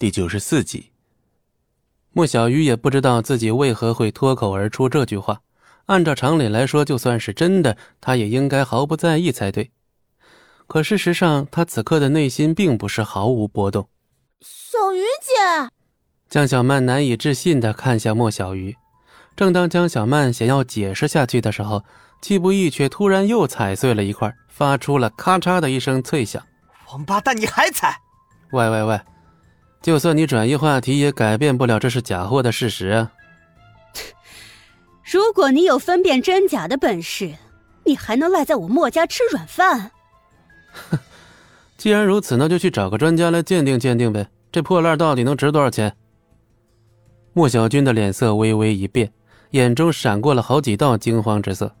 第九十四集。莫小鱼也不知道自己为何会脱口而出这句话。按照常理来说，就算是真的，他也应该毫不在意才对。可事实上，他此刻的内心并不是毫无波动。小鱼姐，江小曼难以置信地看向莫小鱼。正当江小曼想要解释下去的时候，季不义却突然又踩碎了一块，发出了咔嚓的一声脆响。王八蛋，你还踩！喂喂喂！就算你转移话题，也改变不了这是假货的事实啊！如果你有分辨真假的本事，你还能赖在我莫家吃软饭？哼！既然如此，那就去找个专家来鉴定鉴定呗。这破烂到底能值多少钱？莫小军的脸色微微一变，眼中闪过了好几道惊慌之色。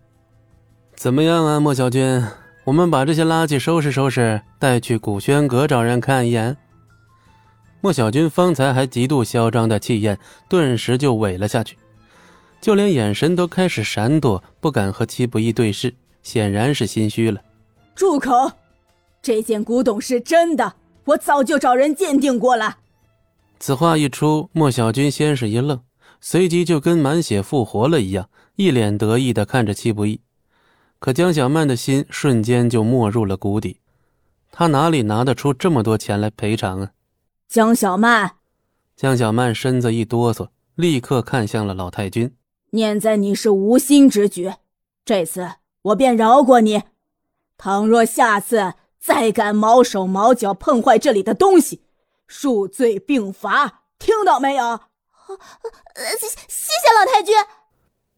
怎么样啊，莫小军？我们把这些垃圾收拾收拾，带去古轩阁找人看一眼。莫小军方才还极度嚣张的气焰，顿时就萎了下去，就连眼神都开始闪躲，不敢和戚不义对视，显然是心虚了。住口！这件古董是真的，我早就找人鉴定过了。此话一出，莫小军先是一愣，随即就跟满血复活了一样，一脸得意的看着戚不义。可江小曼的心瞬间就没入了谷底，她哪里拿得出这么多钱来赔偿啊？江小曼，江小曼身子一哆嗦，立刻看向了老太君。念在你是无心之举，这次我便饶过你。倘若下次再敢毛手毛脚碰坏这里的东西，数罪并罚，听到没有？谢谢谢老太君。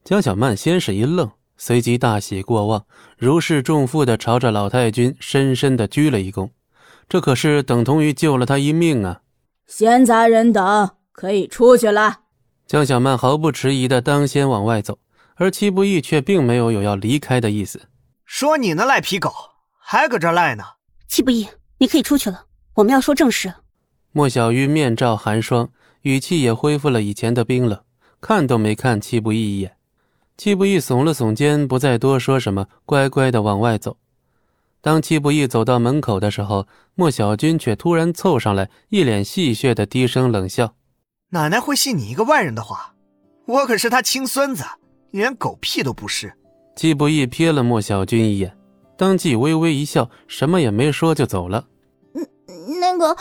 江小曼先是一愣。随即大喜过望，如释重负的朝着老太君深深的鞠了一躬，这可是等同于救了他一命啊！闲杂人等可以出去了。江小曼毫不迟疑的当先往外走，而戚不义却并没有有要离开的意思。说你呢，赖皮狗，还搁这赖呢？戚不义，你可以出去了，我们要说正事。莫小鱼面罩寒霜，语气也恢复了以前的冰冷，看都没看戚不义一眼。戚不义耸了耸肩，不再多说什么，乖乖的往外走。当戚不义走到门口的时候，莫小军却突然凑上来，一脸戏谑的低声冷笑：“奶奶会信你一个外人的话？我可是他亲孙子，连狗屁都不是。”戚不义瞥了莫小军一眼，当即微微一笑，什么也没说就走了。嗯，那个，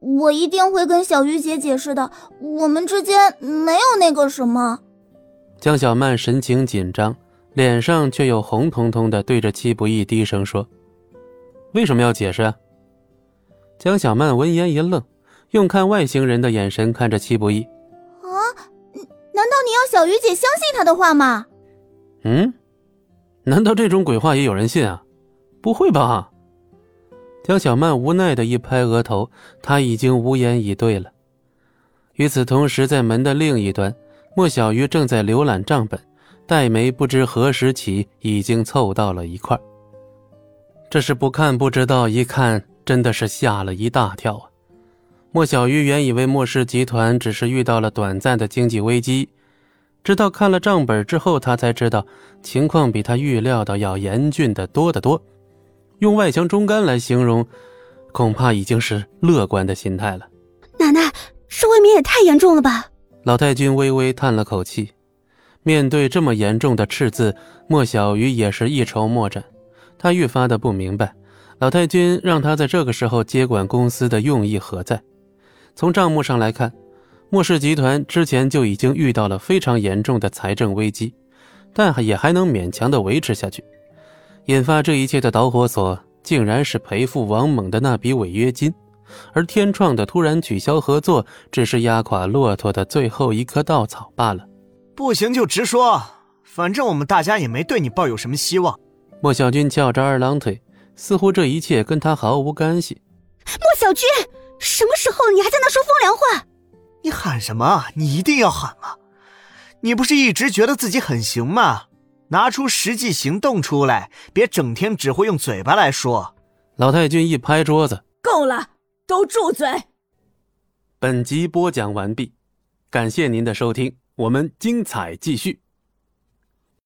我一定会跟小鱼姐解释的，我们之间没有那个什么。江小曼神情紧张，脸上却又红彤彤的，对着戚不义低声说：“为什么要解释？”啊？”江小曼闻言一愣，用看外星人的眼神看着戚不义：“啊，难道你要小鱼姐相信他的话吗？”“嗯，难道这种鬼话也有人信啊？不会吧？”江小曼无奈的一拍额头，他已经无言以对了。与此同时，在门的另一端。莫小鱼正在浏览账本，黛眉不知何时起已经凑到了一块这是不看不知道，一看真的是吓了一大跳啊！莫小鱼原以为莫氏集团只是遇到了短暂的经济危机，直到看了账本之后，他才知道情况比他预料的要严峻的多得多。用外强中干来形容，恐怕已经是乐观的心态了。奶奶，这未免也太严重了吧？老太君微微叹了口气，面对这么严重的赤字，莫小鱼也是一筹莫展。他愈发的不明白，老太君让他在这个时候接管公司的用意何在。从账目上来看，莫氏集团之前就已经遇到了非常严重的财政危机，但也还能勉强的维持下去。引发这一切的导火索，竟然是赔付王猛的那笔违约金。而天创的突然取消合作，只是压垮骆驼的最后一颗稻草罢了。不行就直说，反正我们大家也没对你抱有什么希望。莫小军翘着二郎腿，似乎这一切跟他毫无干系。莫小军，什么时候你还在那说风凉话？你喊什么？你一定要喊吗？你不是一直觉得自己很行吗？拿出实际行动出来，别整天只会用嘴巴来说。老太君一拍桌子，够了。都住嘴！本集播讲完毕，感谢您的收听，我们精彩继续。